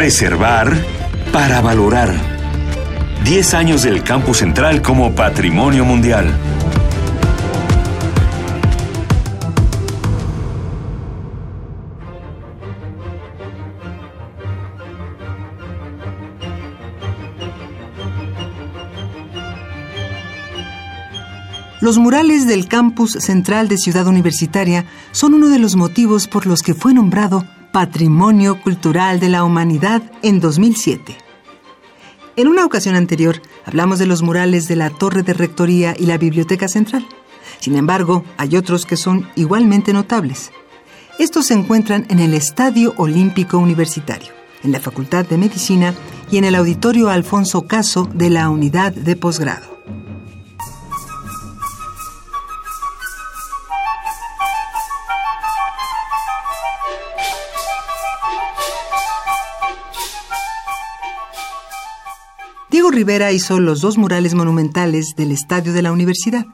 Preservar para valorar. 10 años del Campus Central como Patrimonio Mundial. Los murales del campus central de Ciudad Universitaria son uno de los motivos por los que fue nombrado Patrimonio Cultural de la Humanidad en 2007. En una ocasión anterior hablamos de los murales de la Torre de Rectoría y la Biblioteca Central. Sin embargo, hay otros que son igualmente notables. Estos se encuentran en el Estadio Olímpico Universitario, en la Facultad de Medicina y en el Auditorio Alfonso Caso de la Unidad de Posgrado. Diego Rivera hizo los dos murales monumentales del estadio de la universidad.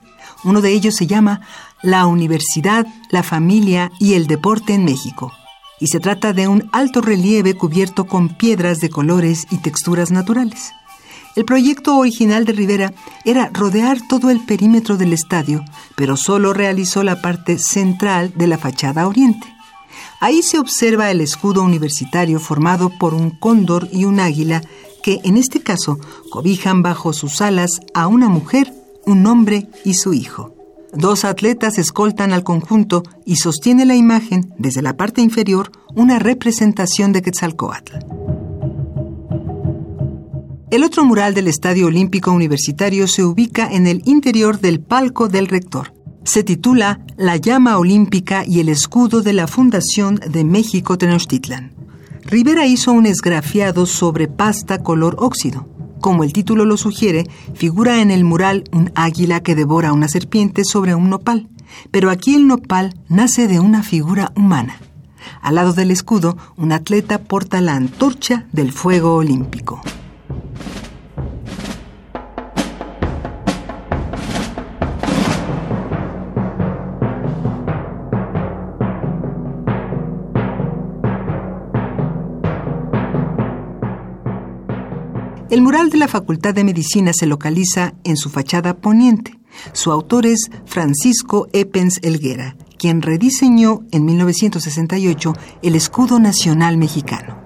Uno de ellos se llama La Universidad, la Familia y el Deporte en México. Y se trata de un alto relieve cubierto con piedras de colores y texturas naturales. El proyecto original de Rivera era rodear todo el perímetro del estadio, pero solo realizó la parte central de la fachada oriente. Ahí se observa el escudo universitario formado por un cóndor y un águila que en este caso cobijan bajo sus alas a una mujer, un hombre y su hijo. Dos atletas escoltan al conjunto y sostiene la imagen, desde la parte inferior, una representación de Quetzalcoatl. El otro mural del Estadio Olímpico Universitario se ubica en el interior del palco del rector. Se titula La llama olímpica y el escudo de la Fundación de México Tenochtitlan. Rivera hizo un esgrafiado sobre pasta color óxido. Como el título lo sugiere, figura en el mural un águila que devora una serpiente sobre un nopal, pero aquí el nopal nace de una figura humana. Al lado del escudo, un atleta porta la antorcha del fuego olímpico. El mural de la Facultad de Medicina se localiza en su fachada poniente. Su autor es Francisco Epens Elguera, quien rediseñó en 1968 el escudo nacional mexicano.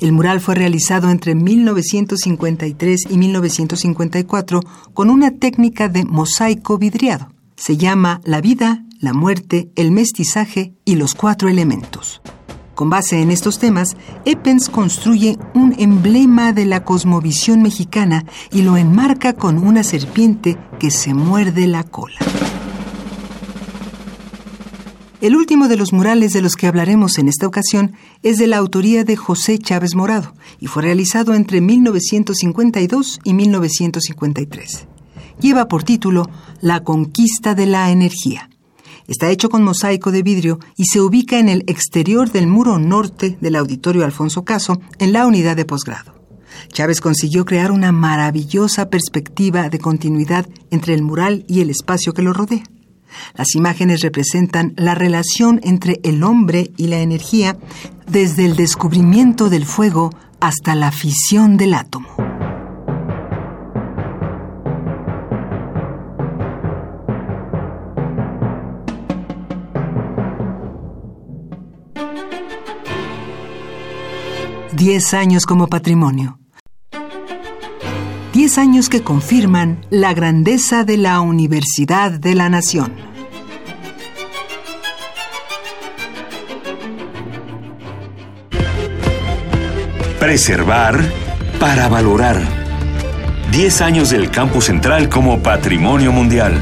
El mural fue realizado entre 1953 y 1954 con una técnica de mosaico vidriado. Se llama La vida, la muerte, el mestizaje y los cuatro elementos. Con base en estos temas, Eppens construye un emblema de la cosmovisión mexicana y lo enmarca con una serpiente que se muerde la cola. El último de los murales de los que hablaremos en esta ocasión es de la autoría de José Chávez Morado y fue realizado entre 1952 y 1953. Lleva por título La conquista de la energía. Está hecho con mosaico de vidrio y se ubica en el exterior del muro norte del Auditorio Alfonso Caso, en la unidad de posgrado. Chávez consiguió crear una maravillosa perspectiva de continuidad entre el mural y el espacio que lo rodea. Las imágenes representan la relación entre el hombre y la energía desde el descubrimiento del fuego hasta la fisión del átomo. Diez años como patrimonio. Diez años que confirman la grandeza de la Universidad de la Nación. Preservar para valorar. Diez años del Campus Central como Patrimonio Mundial.